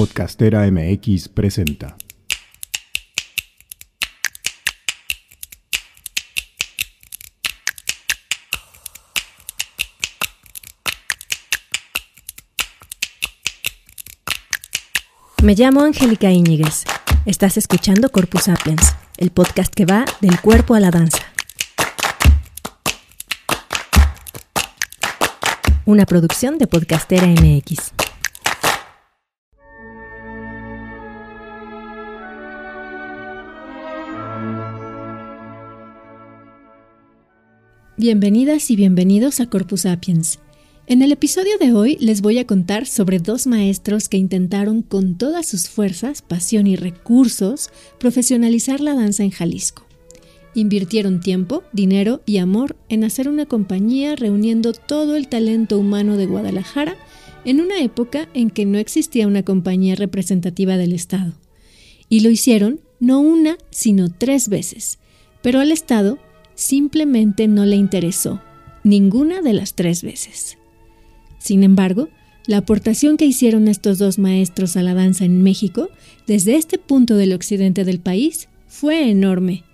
Podcastera MX presenta. Me llamo Angélica Íñiguez. Estás escuchando Corpus Sapiens, el podcast que va del cuerpo a la danza. Una producción de Podcastera MX. Bienvenidas y bienvenidos a Corpus Sapiens. En el episodio de hoy les voy a contar sobre dos maestros que intentaron con todas sus fuerzas, pasión y recursos profesionalizar la danza en Jalisco. Invirtieron tiempo, dinero y amor en hacer una compañía reuniendo todo el talento humano de Guadalajara en una época en que no existía una compañía representativa del Estado. Y lo hicieron no una, sino tres veces. Pero al Estado simplemente no le interesó, ninguna de las tres veces. Sin embargo, la aportación que hicieron estos dos maestros a la danza en México, desde este punto del occidente del país, fue enorme.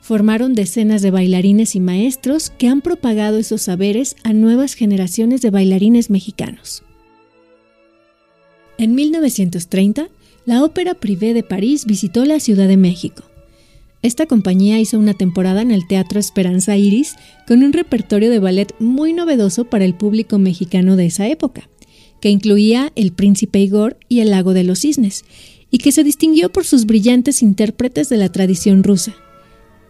Formaron decenas de bailarines y maestros que han propagado esos saberes a nuevas generaciones de bailarines mexicanos. En 1930, la Ópera Privé de París visitó la Ciudad de México. Esta compañía hizo una temporada en el Teatro Esperanza Iris con un repertorio de ballet muy novedoso para el público mexicano de esa época, que incluía El Príncipe Igor y El Lago de los Cisnes, y que se distinguió por sus brillantes intérpretes de la tradición rusa.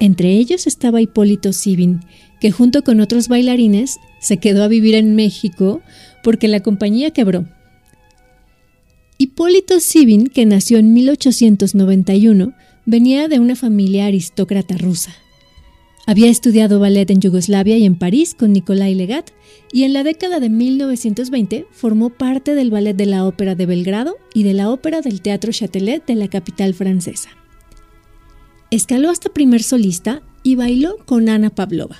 Entre ellos estaba Hipólito Sivin, que junto con otros bailarines se quedó a vivir en México porque la compañía quebró. Hipólito Sivin, que nació en 1891, venía de una familia aristócrata rusa. Había estudiado ballet en Yugoslavia y en París con Nikolai Legat y en la década de 1920 formó parte del ballet de la Ópera de Belgrado y de la Ópera del Teatro Châtelet de la capital francesa. Escaló hasta primer solista y bailó con Ana Pavlova.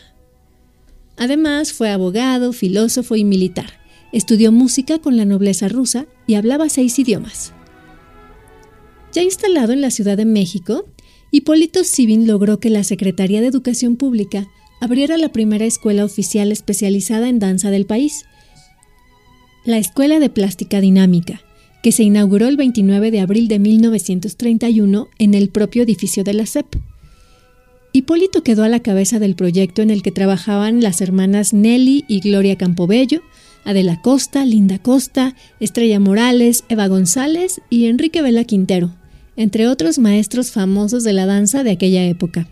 Además, fue abogado, filósofo y militar. Estudió música con la nobleza rusa y hablaba seis idiomas. Ya instalado en la Ciudad de México, Hipólito Sivin logró que la Secretaría de Educación Pública abriera la primera escuela oficial especializada en danza del país, la Escuela de Plástica Dinámica, que se inauguró el 29 de abril de 1931 en el propio edificio de la SEP. Hipólito quedó a la cabeza del proyecto en el que trabajaban las hermanas Nelly y Gloria Campobello, Adela Costa, Linda Costa, Estrella Morales, Eva González y Enrique Vela Quintero, entre otros maestros famosos de la danza de aquella época.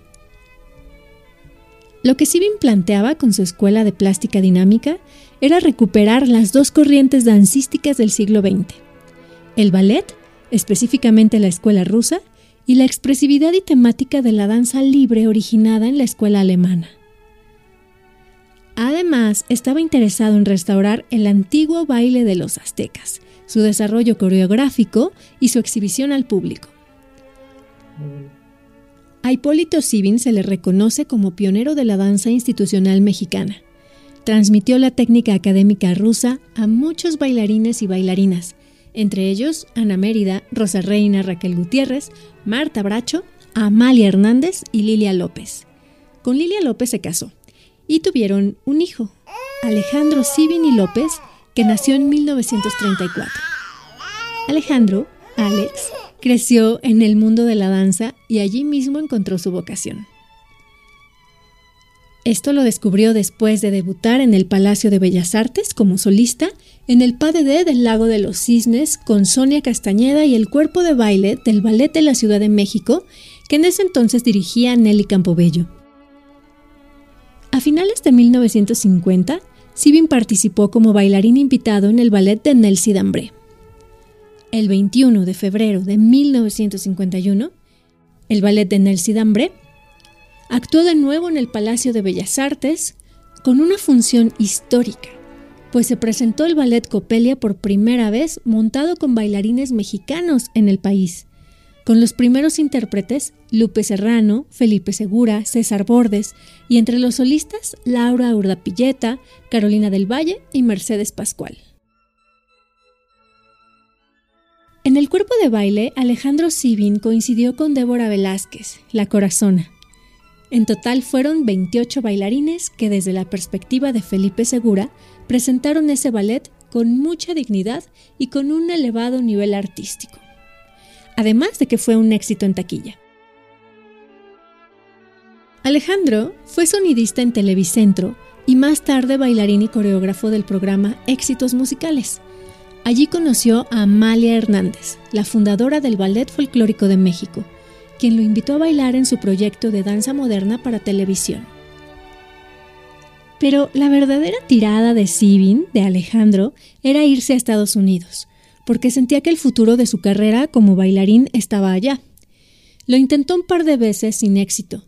Lo que Sivin planteaba con su escuela de plástica dinámica era recuperar las dos corrientes dancísticas del siglo XX, el ballet, específicamente la escuela rusa, y la expresividad y temática de la danza libre originada en la escuela alemana. Además, estaba interesado en restaurar el antiguo baile de los aztecas, su desarrollo coreográfico y su exhibición al público. A Hipólito Sivin se le reconoce como pionero de la danza institucional mexicana. Transmitió la técnica académica rusa a muchos bailarines y bailarinas, entre ellos Ana Mérida, Rosa Reina, Raquel Gutiérrez, Marta Bracho, Amalia Hernández y Lilia López. Con Lilia López se casó y tuvieron un hijo, Alejandro Sivin y López, que nació en 1934. Alejandro, Alex, Creció en el mundo de la danza y allí mismo encontró su vocación. Esto lo descubrió después de debutar en el Palacio de Bellas Artes como solista en el PADD del Lago de los Cisnes con Sonia Castañeda y el cuerpo de baile del Ballet de la Ciudad de México, que en ese entonces dirigía Nelly Campobello. A finales de 1950, Sibin participó como bailarín invitado en el ballet de Nelsie Dambré. El 21 de febrero de 1951, el ballet de Nelsie Dambré actuó de nuevo en el Palacio de Bellas Artes con una función histórica, pues se presentó el ballet Copelia por primera vez montado con bailarines mexicanos en el país, con los primeros intérpretes Lupe Serrano, Felipe Segura, César Bordes y entre los solistas Laura Urdapilleta, Carolina del Valle y Mercedes Pascual. En el cuerpo de baile, Alejandro Sibin coincidió con Débora Velázquez, la corazona. En total fueron 28 bailarines que desde la perspectiva de Felipe Segura presentaron ese ballet con mucha dignidad y con un elevado nivel artístico. Además de que fue un éxito en taquilla. Alejandro fue sonidista en Televicentro y más tarde bailarín y coreógrafo del programa Éxitos Musicales. Allí conoció a Amalia Hernández, la fundadora del Ballet Folclórico de México, quien lo invitó a bailar en su proyecto de danza moderna para televisión. Pero la verdadera tirada de Sibin, de Alejandro, era irse a Estados Unidos, porque sentía que el futuro de su carrera como bailarín estaba allá. Lo intentó un par de veces sin éxito,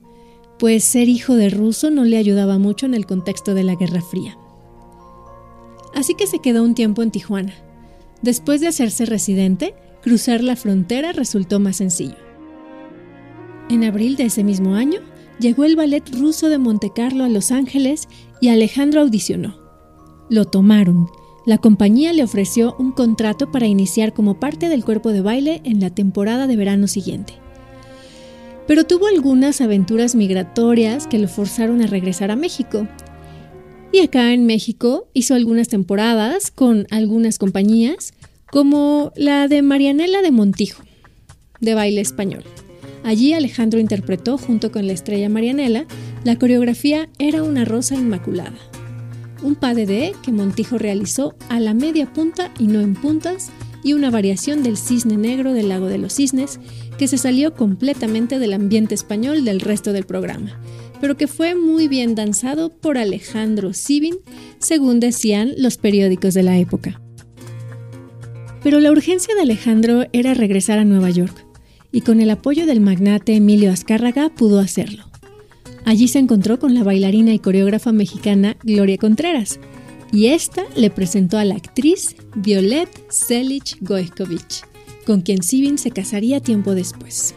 pues ser hijo de ruso no le ayudaba mucho en el contexto de la Guerra Fría. Así que se quedó un tiempo en Tijuana, Después de hacerse residente, cruzar la frontera resultó más sencillo. En abril de ese mismo año, llegó el ballet ruso de Montecarlo a Los Ángeles y Alejandro audicionó. Lo tomaron. La compañía le ofreció un contrato para iniciar como parte del cuerpo de baile en la temporada de verano siguiente. Pero tuvo algunas aventuras migratorias que lo forzaron a regresar a México y acá en México hizo algunas temporadas con algunas compañías, como la de Marianela de Montijo, de baile español. Allí Alejandro interpretó, junto con la estrella Marianela, la coreografía Era una rosa inmaculada, un pas de que Montijo realizó a la media punta y no en puntas, y una variación del cisne negro del lago de los cisnes, que se salió completamente del ambiente español del resto del programa, pero que fue muy bien danzado por Alejandro Sibin, según decían los periódicos de la época. Pero la urgencia de Alejandro era regresar a Nueva York, y con el apoyo del magnate Emilio Azcárraga pudo hacerlo. Allí se encontró con la bailarina y coreógrafa mexicana Gloria Contreras, y esta le presentó a la actriz Violet Selich Gojkovic, con quien Sibin se casaría tiempo después.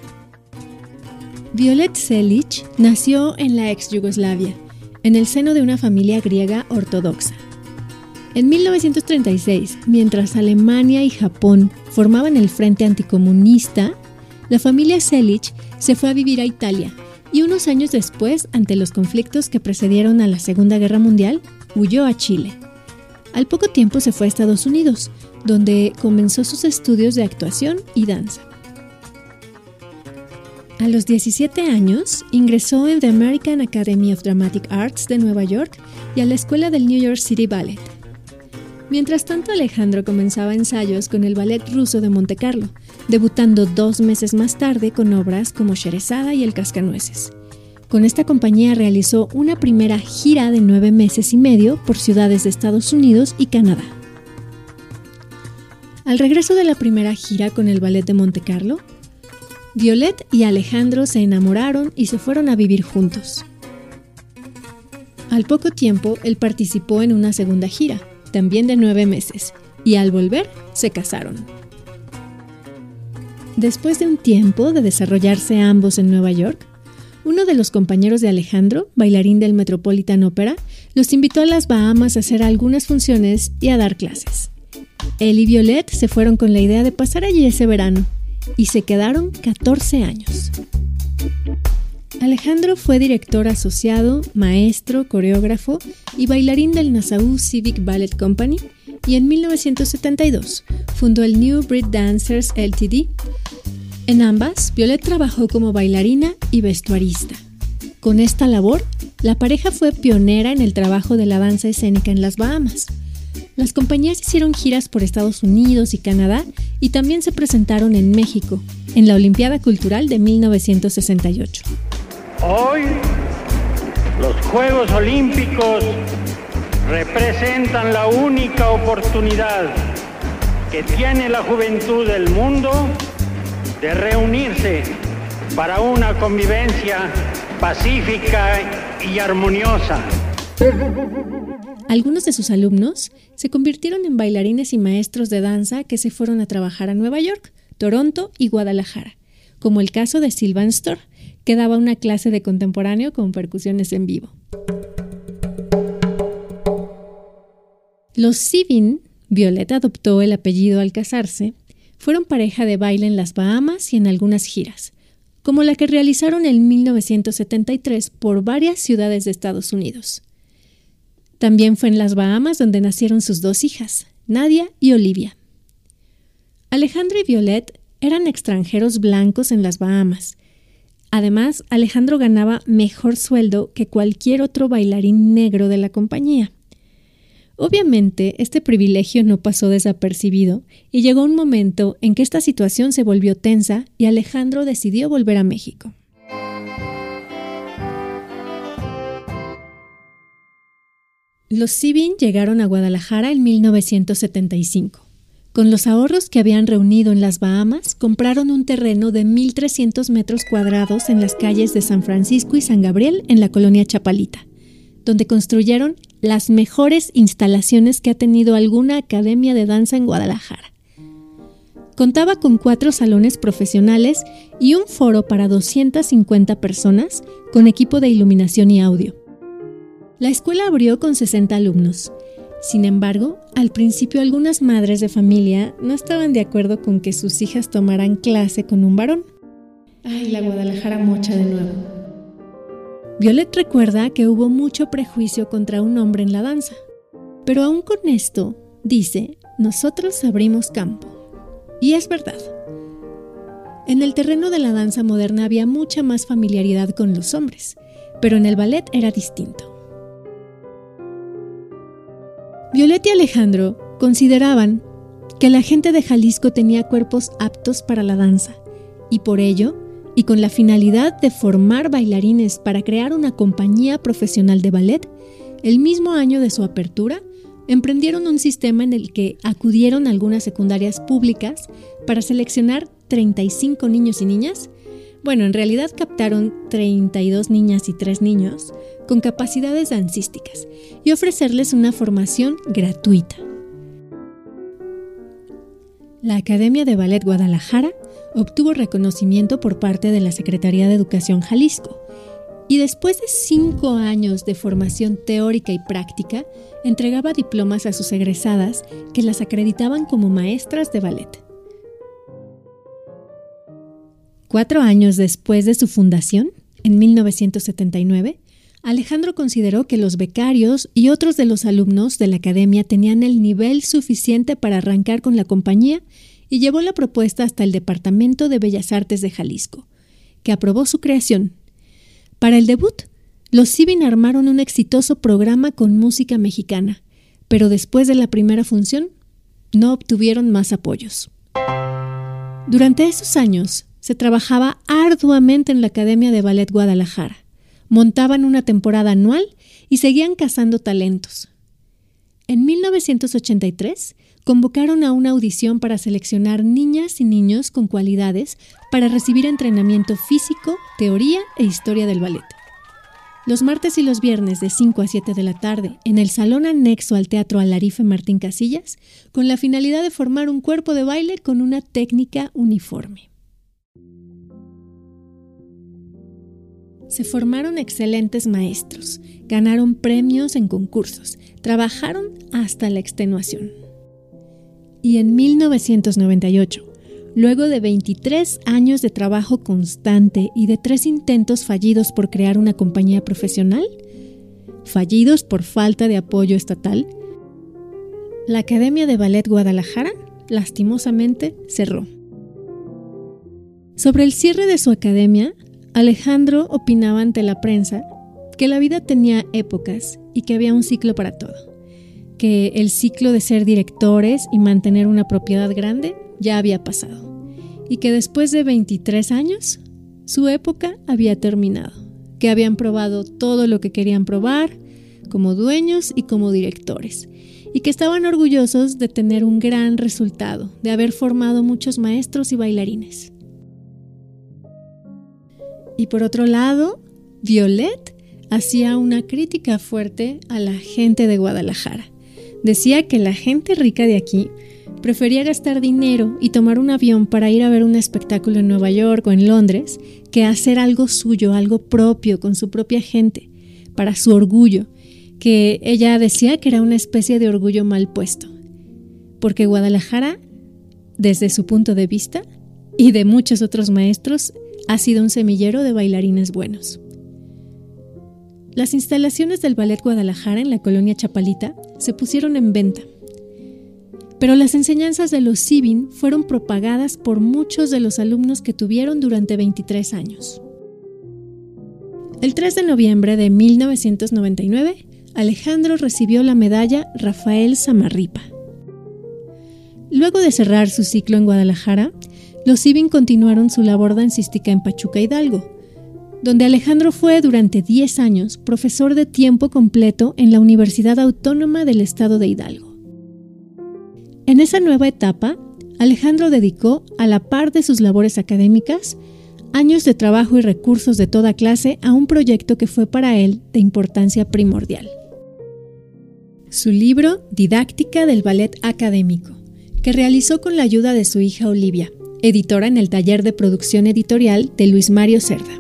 Violet Selic nació en la ex Yugoslavia, en el seno de una familia griega ortodoxa. En 1936, mientras Alemania y Japón formaban el Frente Anticomunista, la familia Selic se fue a vivir a Italia y unos años después, ante los conflictos que precedieron a la Segunda Guerra Mundial, huyó a Chile. Al poco tiempo se fue a Estados Unidos, donde comenzó sus estudios de actuación y danza. A los 17 años, ingresó en The American Academy of Dramatic Arts de Nueva York y a la escuela del New York City Ballet. Mientras tanto, Alejandro comenzaba ensayos con el Ballet Ruso de Monte Carlo, debutando dos meses más tarde con obras como Sherezada y El Cascanueces. Con esta compañía realizó una primera gira de nueve meses y medio por ciudades de Estados Unidos y Canadá. Al regreso de la primera gira con el Ballet de Monte Carlo, Violet y Alejandro se enamoraron y se fueron a vivir juntos. Al poco tiempo, él participó en una segunda gira, también de nueve meses, y al volver, se casaron. Después de un tiempo de desarrollarse ambos en Nueva York, uno de los compañeros de Alejandro, bailarín del Metropolitan Opera, los invitó a las Bahamas a hacer algunas funciones y a dar clases. Él y Violet se fueron con la idea de pasar allí ese verano y se quedaron 14 años. Alejandro fue director asociado, maestro, coreógrafo y bailarín del Nassau Civic Ballet Company y en 1972 fundó el New Breed Dancers Ltd. En ambas, Violet trabajó como bailarina y vestuarista. Con esta labor, la pareja fue pionera en el trabajo de la danza escénica en las Bahamas. Las compañías hicieron giras por Estados Unidos y Canadá y también se presentaron en México, en la Olimpiada Cultural de 1968. Hoy, los Juegos Olímpicos representan la única oportunidad que tiene la juventud del mundo de reunirse para una convivencia pacífica y armoniosa. Algunos de sus alumnos se convirtieron en bailarines y maestros de danza que se fueron a trabajar a Nueva York, Toronto y Guadalajara, como el caso de Sylvan Storr, que daba una clase de contemporáneo con percusiones en vivo. Los Sivin, Violeta adoptó el apellido al casarse, fueron pareja de baile en las Bahamas y en algunas giras, como la que realizaron en 1973 por varias ciudades de Estados Unidos. También fue en las Bahamas donde nacieron sus dos hijas, Nadia y Olivia. Alejandro y Violet eran extranjeros blancos en las Bahamas. Además, Alejandro ganaba mejor sueldo que cualquier otro bailarín negro de la compañía. Obviamente, este privilegio no pasó desapercibido y llegó un momento en que esta situación se volvió tensa y Alejandro decidió volver a México. Los Sibin llegaron a Guadalajara en 1975. Con los ahorros que habían reunido en las Bahamas, compraron un terreno de 1.300 metros cuadrados en las calles de San Francisco y San Gabriel en la colonia Chapalita, donde construyeron las mejores instalaciones que ha tenido alguna academia de danza en Guadalajara. Contaba con cuatro salones profesionales y un foro para 250 personas con equipo de iluminación y audio. La escuela abrió con 60 alumnos. Sin embargo, al principio algunas madres de familia no estaban de acuerdo con que sus hijas tomaran clase con un varón. Ay, la Guadalajara mocha de nuevo. Violet recuerda que hubo mucho prejuicio contra un hombre en la danza, pero aún con esto, dice, nosotros abrimos campo. Y es verdad. En el terreno de la danza moderna había mucha más familiaridad con los hombres, pero en el ballet era distinto. Violet y Alejandro consideraban que la gente de Jalisco tenía cuerpos aptos para la danza, y por ello y con la finalidad de formar bailarines para crear una compañía profesional de ballet, el mismo año de su apertura, emprendieron un sistema en el que acudieron algunas secundarias públicas para seleccionar 35 niños y niñas. Bueno, en realidad captaron 32 niñas y 3 niños con capacidades dancísticas y ofrecerles una formación gratuita. La Academia de Ballet Guadalajara obtuvo reconocimiento por parte de la Secretaría de Educación Jalisco y después de cinco años de formación teórica y práctica, entregaba diplomas a sus egresadas que las acreditaban como maestras de ballet. Cuatro años después de su fundación, en 1979, Alejandro consideró que los becarios y otros de los alumnos de la academia tenían el nivel suficiente para arrancar con la compañía y llevó la propuesta hasta el Departamento de Bellas Artes de Jalisco, que aprobó su creación. Para el debut, los Sibin armaron un exitoso programa con música mexicana, pero después de la primera función, no obtuvieron más apoyos. Durante esos años, se trabajaba arduamente en la Academia de Ballet Guadalajara. Montaban una temporada anual y seguían cazando talentos. En 1983 convocaron a una audición para seleccionar niñas y niños con cualidades para recibir entrenamiento físico, teoría e historia del ballet. Los martes y los viernes de 5 a 7 de la tarde, en el salón anexo al Teatro Alarife Martín Casillas, con la finalidad de formar un cuerpo de baile con una técnica uniforme. Se formaron excelentes maestros, ganaron premios en concursos, trabajaron hasta la extenuación y en 1998, luego de 23 años de trabajo constante y de tres intentos fallidos por crear una compañía profesional, fallidos por falta de apoyo estatal, la Academia de Ballet Guadalajara lastimosamente cerró. Sobre el cierre de su academia, Alejandro opinaba ante la prensa que la vida tenía épocas y que había un ciclo para todo que el ciclo de ser directores y mantener una propiedad grande ya había pasado y que después de 23 años su época había terminado, que habían probado todo lo que querían probar como dueños y como directores y que estaban orgullosos de tener un gran resultado, de haber formado muchos maestros y bailarines. Y por otro lado, Violet hacía una crítica fuerte a la gente de Guadalajara Decía que la gente rica de aquí prefería gastar dinero y tomar un avión para ir a ver un espectáculo en Nueva York o en Londres que hacer algo suyo, algo propio, con su propia gente, para su orgullo, que ella decía que era una especie de orgullo mal puesto. Porque Guadalajara desde su punto de vista, y de muchos otros maestros, ha sido un semillero de bailarines buenos. Las instalaciones del Ballet Guadalajara en la colonia Chapalita se pusieron en venta, pero las enseñanzas de los Sibin fueron propagadas por muchos de los alumnos que tuvieron durante 23 años. El 3 de noviembre de 1999, Alejandro recibió la medalla Rafael Samarripa. Luego de cerrar su ciclo en Guadalajara, los Sibin continuaron su labor dancística en Pachuca Hidalgo, donde Alejandro fue durante 10 años profesor de tiempo completo en la Universidad Autónoma del Estado de Hidalgo. En esa nueva etapa, Alejandro dedicó, a la par de sus labores académicas, años de trabajo y recursos de toda clase a un proyecto que fue para él de importancia primordial. Su libro Didáctica del Ballet Académico, que realizó con la ayuda de su hija Olivia, editora en el taller de producción editorial de Luis Mario Cerda.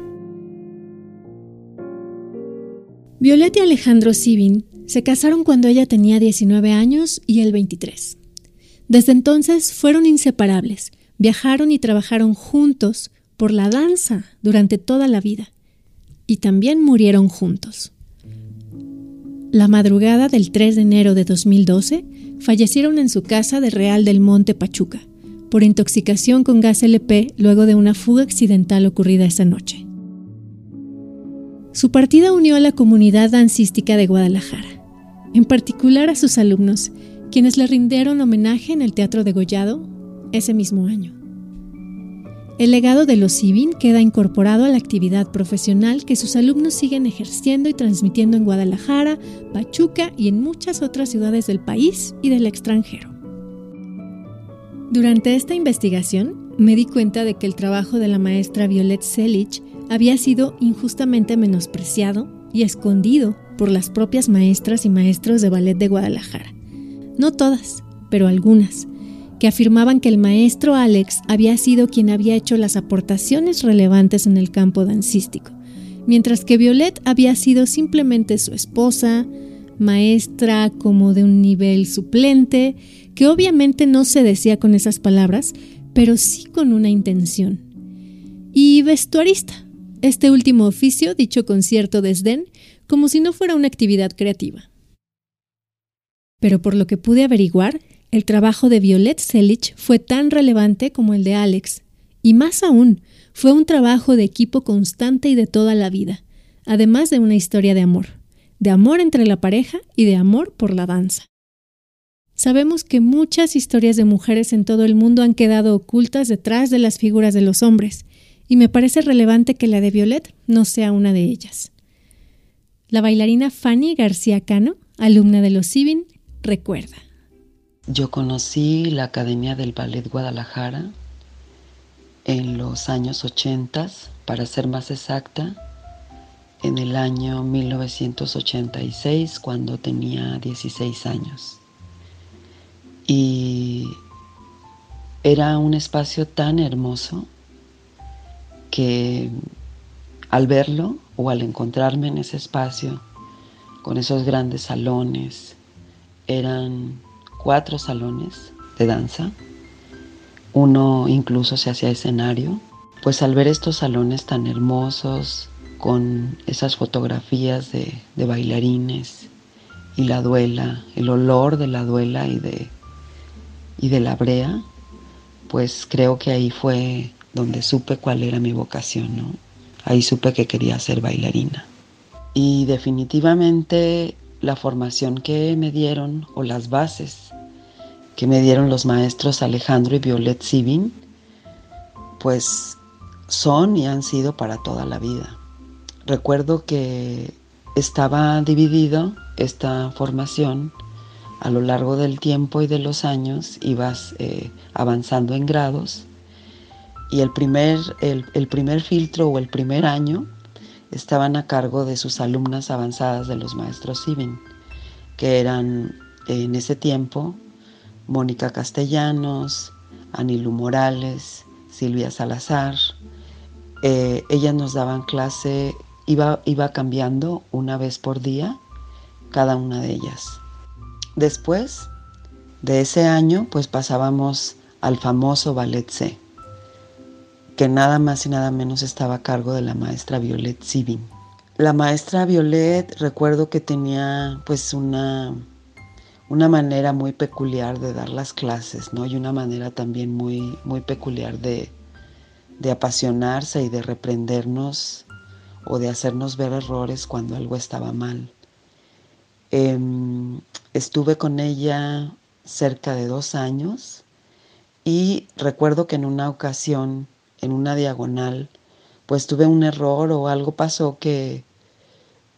Violeta y Alejandro Sibin se casaron cuando ella tenía 19 años y él 23. Desde entonces fueron inseparables, viajaron y trabajaron juntos por la danza durante toda la vida y también murieron juntos. La madrugada del 3 de enero de 2012 fallecieron en su casa de Real del Monte Pachuca por intoxicación con gas LP luego de una fuga accidental ocurrida esa noche. Su partida unió a la comunidad dancística de Guadalajara, en particular a sus alumnos, quienes le rindieron homenaje en el Teatro de Gollado ese mismo año. El legado de los Civin queda incorporado a la actividad profesional que sus alumnos siguen ejerciendo y transmitiendo en Guadalajara, Pachuca y en muchas otras ciudades del país y del extranjero. Durante esta investigación, me di cuenta de que el trabajo de la maestra Violet Selich había sido injustamente menospreciado y escondido por las propias maestras y maestros de ballet de Guadalajara. No todas, pero algunas, que afirmaban que el maestro Alex había sido quien había hecho las aportaciones relevantes en el campo dancístico, mientras que Violet había sido simplemente su esposa, maestra como de un nivel suplente, que obviamente no se decía con esas palabras, pero sí con una intención. Y vestuarista, este último oficio dicho con cierto desdén, como si no fuera una actividad creativa. Pero por lo que pude averiguar, el trabajo de Violet Selich fue tan relevante como el de Alex, y más aún, fue un trabajo de equipo constante y de toda la vida, además de una historia de amor, de amor entre la pareja y de amor por la danza. Sabemos que muchas historias de mujeres en todo el mundo han quedado ocultas detrás de las figuras de los hombres, y me parece relevante que la de Violet no sea una de ellas. La bailarina Fanny García Cano, alumna de los Sibin, recuerda. Yo conocí la Academia del Ballet Guadalajara en los años 80, para ser más exacta, en el año 1986, cuando tenía 16 años. Y era un espacio tan hermoso que al verlo o al encontrarme en ese espacio, con esos grandes salones, eran cuatro salones de danza, uno incluso se hacía escenario, pues al ver estos salones tan hermosos, con esas fotografías de, bailarines y la duela, el olor de la duela y de, y de la brea, pues creo que ahí fue donde supe cuál era mi vocación, ¿no? Ahí supe que quería ser bailarina. Y definitivamente la formación que me dieron o las bases que me dieron los maestros Alejandro y Violet Sibin, pues son y han sido para toda la vida. Recuerdo que estaba dividido esta formación a lo largo del tiempo y de los años, ibas eh, avanzando en grados y el primer, el, primer filtro o el primer año estaban a cargo de sus alumnas avanzadas de los maestros Sibin, que eran en ese tiempo Mónica Castellanos, Anilu Morales, Silvia Salazar. Eh, ellas nos daban clase, iba, iba cambiando una vez por día cada una de ellas. Después de ese año, pues pasábamos al famoso ballet C, que nada más y nada menos estaba a cargo de la maestra Violet Sibin. La maestra Violet recuerdo que tenía pues una, una manera muy peculiar de dar las clases, ¿no? Y una manera también muy, muy peculiar de, de apasionarse y de reprendernos o de hacernos ver errores cuando algo estaba mal. Em, estuve con ella cerca de dos años y recuerdo que en una ocasión, en una diagonal, pues tuve un error o algo pasó que,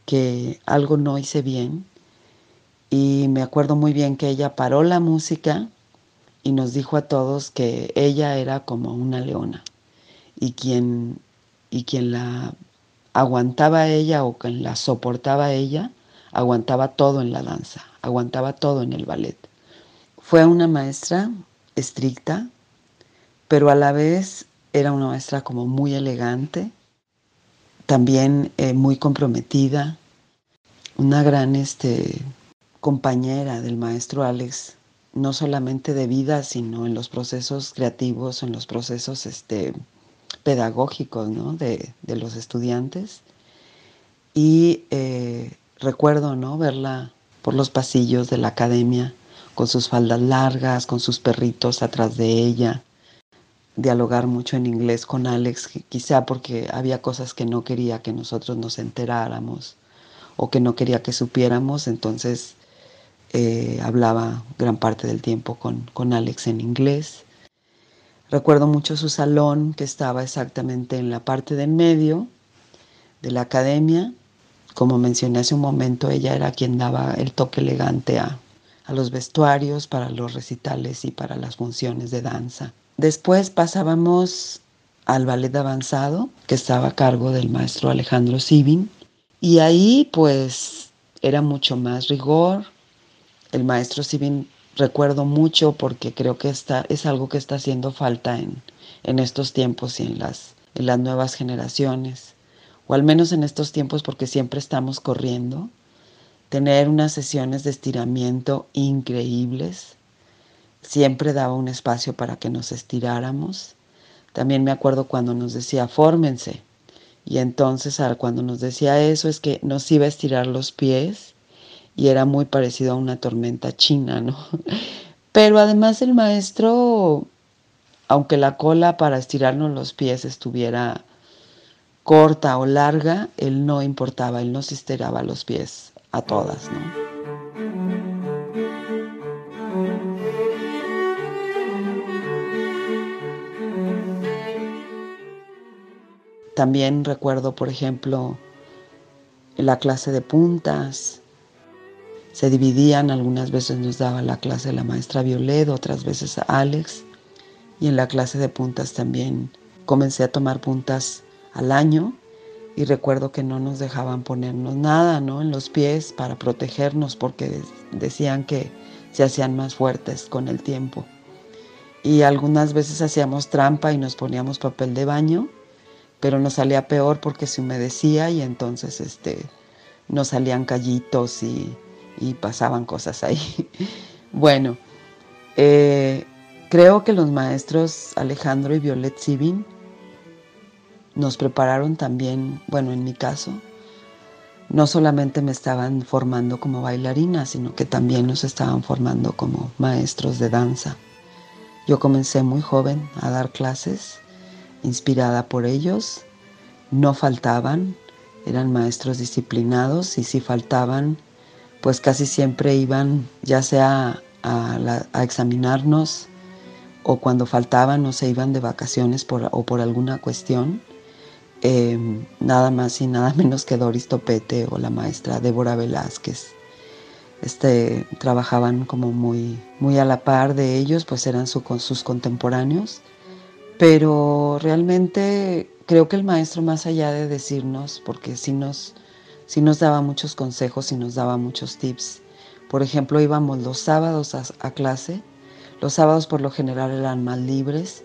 que algo no hice bien. Y me acuerdo muy bien que ella paró la música y nos dijo a todos que ella era como una leona y quien, y quien la aguantaba ella o quien la soportaba ella, aguantaba todo en la danza, aguantaba todo en el ballet. Fue una maestra estricta, pero a la vez era una maestra como muy elegante, también eh, muy comprometida, una gran este, compañera del maestro Alex, no solamente de vida, sino en los procesos creativos, en los procesos este, pedagógicos ¿no? de, los estudiantes. Y eh, recuerdo ¿no? verla por los pasillos de la academia con sus faldas largas, con sus perritos atrás de ella, dialogar mucho en inglés con Alex, quizá porque había cosas que no quería que nosotros nos enteráramos o que no quería que supiéramos, entonces eh, hablaba gran parte del tiempo con, con Alex en inglés. Recuerdo mucho su salón que estaba exactamente en la parte de en medio de la academia. Como mencioné hace un momento, ella era quien daba el toque elegante a, a los vestuarios para los recitales y para las funciones de danza. Después pasábamos al ballet avanzado, que estaba a cargo del maestro Alejandro Sibin, y ahí pues era mucho más rigor. El maestro Sibin recuerdo mucho porque creo que está, es algo que está haciendo falta en, en estos tiempos y en las, en las nuevas generaciones, o al menos en estos tiempos porque siempre estamos corriendo, tener unas sesiones de estiramiento increíbles, siempre daba un espacio para que nos estiráramos. También me acuerdo cuando nos decía, fórmense. Y entonces cuando nos decía eso es que nos iba a estirar los pies y era muy parecido a una tormenta china, ¿no? Pero además el maestro, aunque la cola para estirarnos los pies estuviera corta o larga, él no importaba, él nos estiraba los pies a todas, ¿no? También recuerdo, por ejemplo, la clase de puntas, se dividían, algunas veces nos daba la clase la maestra Violet, otras veces Alex, y en la clase de puntas también comencé a tomar puntas al año y recuerdo que no nos dejaban ponernos nada ¿no? en los pies para protegernos porque decían que se hacían más fuertes con el tiempo. Y algunas veces hacíamos trampa y nos poníamos papel de baño, pero nos salía peor porque se humedecía y entonces este, nos salían callitos y y pasaban cosas ahí. bueno, eh, creo que los maestros Alejandro y Violet Sibin nos prepararon también, bueno, en mi caso, no solamente me estaban formando como bailarina, sino que también nos estaban formando como maestros de danza. Yo comencé muy joven a dar clases, inspirada por ellos. No faltaban, eran maestros disciplinados y si faltaban, pues casi siempre iban ya sea a, examinarnos o cuando faltaban no se iban de vacaciones por, o por alguna cuestión. Em, nada más y nada menos que Doris Topete o la maestra Débora Velázquez. Este, trabajaban como muy, muy a la par de ellos, pues eran sus contemporáneos. Pero realmente creo que el maestro, más allá de decirnos, porque sí nos, sí nos daba muchos consejos y nos daba muchos tips. Por ejemplo, íbamos los sábados a, clase. Los sábados por lo general eran más libres.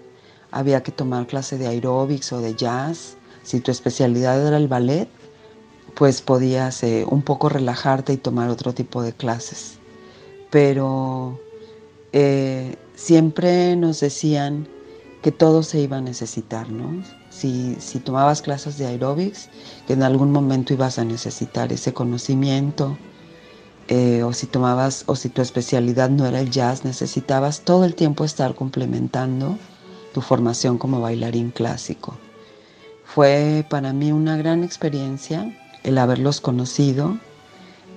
Había que tomar clase de aeróbics o de jazz. Si tu especialidad era el ballet, pues podías eh, un poco relajarte y tomar otro tipo de clases. Pero eh, siempre nos decían que todo se iba a necesitar, ¿no? Si, si tomabas clases de aeróbics, que en algún momento ibas a necesitar ese conocimiento, eh, o si tomabas, o si tu especialidad no era el jazz, necesitabas todo el tiempo estar complementando tu formación como bailarín clásico. Fue para mí una gran experiencia el haberlos conocido,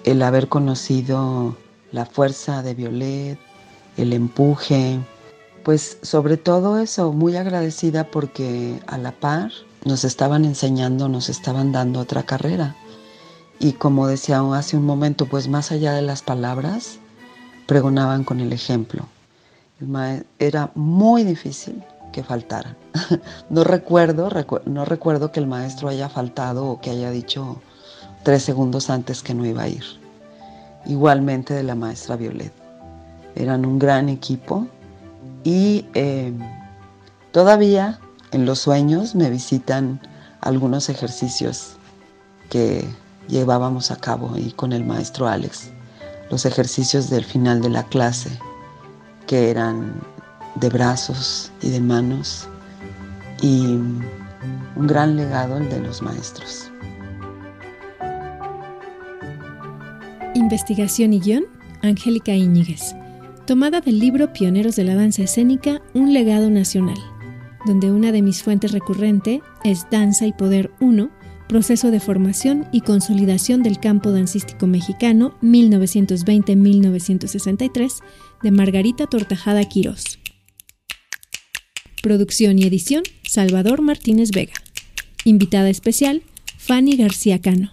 el haber conocido la fuerza de Violet, el empuje, pues sobre todo eso, muy agradecida porque a la par nos estaban enseñando, nos estaban dando otra carrera. Y como decía hace un momento, pues más allá de las palabras, pregonaban con el ejemplo. era muy difícil que faltaran. no, recuerdo, no recuerdo que el maestro haya faltado o que haya dicho tres segundos antes que no iba a ir. Igualmente de la maestra Violet. Eran un gran equipo y eh, todavía en los sueños me visitan algunos ejercicios que llevábamos a cabo y con el maestro Alex. Los ejercicios del final de la clase, que eran de brazos y de manos, y un gran legado el de los maestros. Investigación y guion, Angélica Íñiguez tomada del libro Pioneros de la Danza Escénica, Un legado nacional, donde una de mis fuentes recurrente es Danza y Poder 1, proceso de formación y consolidación del campo dancístico mexicano 1920-1963 de Margarita Tortajada Quirós. Producción y edición Salvador Martínez Vega. Invitada especial Fanny García Cano.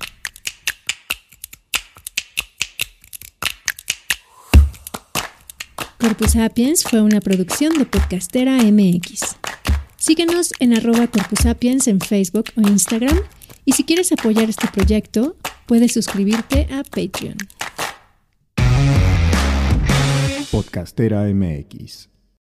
Corpus Sapiens fue una producción de Podcastera MX. Síguenos en arroba Corpus Sapiens en Facebook o Instagram y si quieres apoyar este proyecto, puedes suscribirte a Patreon. Podcastera MX